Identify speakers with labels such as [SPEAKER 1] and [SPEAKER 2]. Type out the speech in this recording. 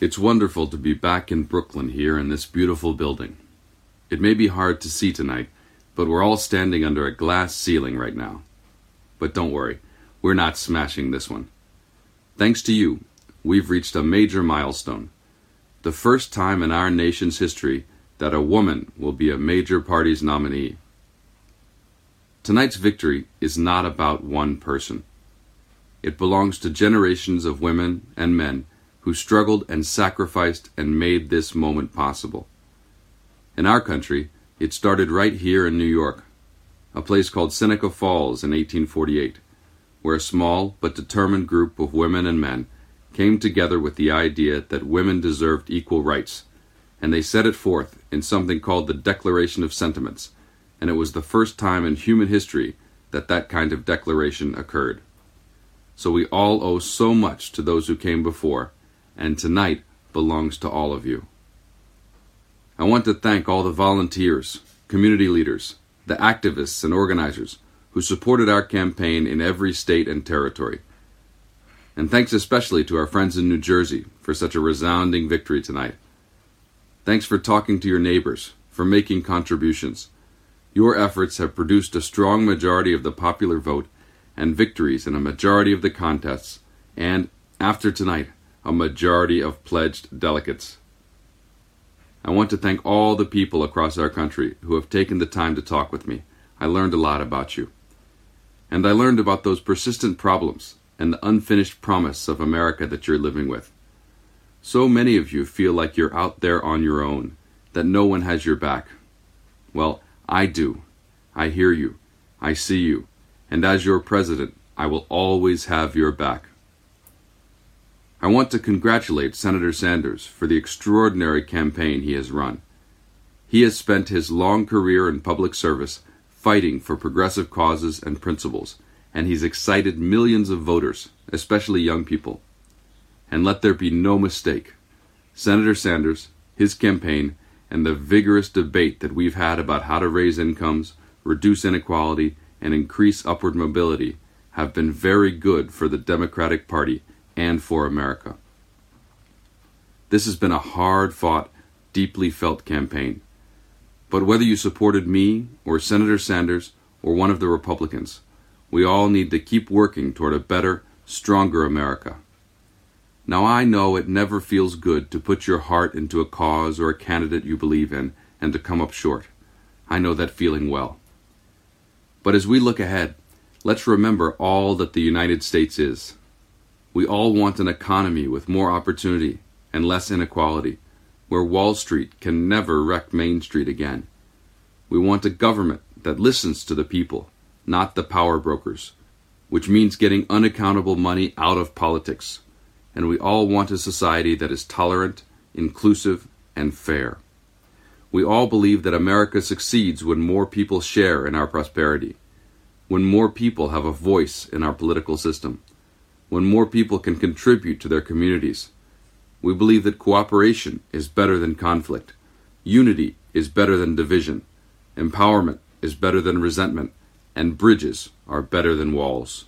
[SPEAKER 1] It's wonderful to be back in Brooklyn here in this beautiful building. It may be hard to see tonight, but we're all standing under a glass ceiling right now. But don't worry, we're not smashing this one. Thanks to you, we've reached a major milestone. The first time in our nation's history that a woman will be a major party's nominee. Tonight's victory is not about one person. It belongs to generations of women and men who struggled and sacrificed and made this moment possible. In our country, it started right here in New York, a place called Seneca Falls in 1848, where a small but determined group of women and men came together with the idea that women deserved equal rights, and they set it forth in something called the Declaration of Sentiments, and it was the first time in human history that that kind of declaration occurred. So we all owe so much to those who came before, and tonight belongs to all of you. I want to thank all the volunteers, community leaders, the activists and organizers who supported our campaign in every state and territory. And thanks especially to our friends in New Jersey for such a resounding victory tonight. Thanks for talking to your neighbors, for making contributions. Your efforts have produced a strong majority of the popular vote and victories in a majority of the contests, and, after tonight, a majority of pledged delegates. I want to thank all the people across our country who have taken the time to talk with me. I learned a lot about you. And I learned about those persistent problems and the unfinished promise of America that you're living with. So many of you feel like you're out there on your own, that no one has your back. Well, I do. I hear you. I see you and as your president, I will always have your back. I want to congratulate Senator Sanders for the extraordinary campaign he has run. He has spent his long career in public service fighting for progressive causes and principles, and he's excited millions of voters, especially young people. And let there be no mistake Senator Sanders, his campaign, and the vigorous debate that we've had about how to raise incomes, reduce inequality, and increase upward mobility have been very good for the Democratic Party and for America. This has been a hard fought, deeply felt campaign. But whether you supported me or Senator Sanders or one of the Republicans, we all need to keep working toward a better, stronger America. Now I know it never feels good to put your heart into a cause or a candidate you believe in and to come up short. I know that feeling well. But as we look ahead, let's remember all that the United States is. We all want an economy with more opportunity and less inequality, where Wall Street can never wreck Main Street again. We want a government that listens to the people, not the power brokers, which means getting unaccountable money out of politics. And we all want a society that is tolerant, inclusive, and fair. We all believe that America succeeds when more people share in our prosperity, when more people have a voice in our political system, when more people can contribute to their communities. We believe that cooperation is better than conflict, unity is better than division, empowerment is better than resentment, and bridges are better than walls.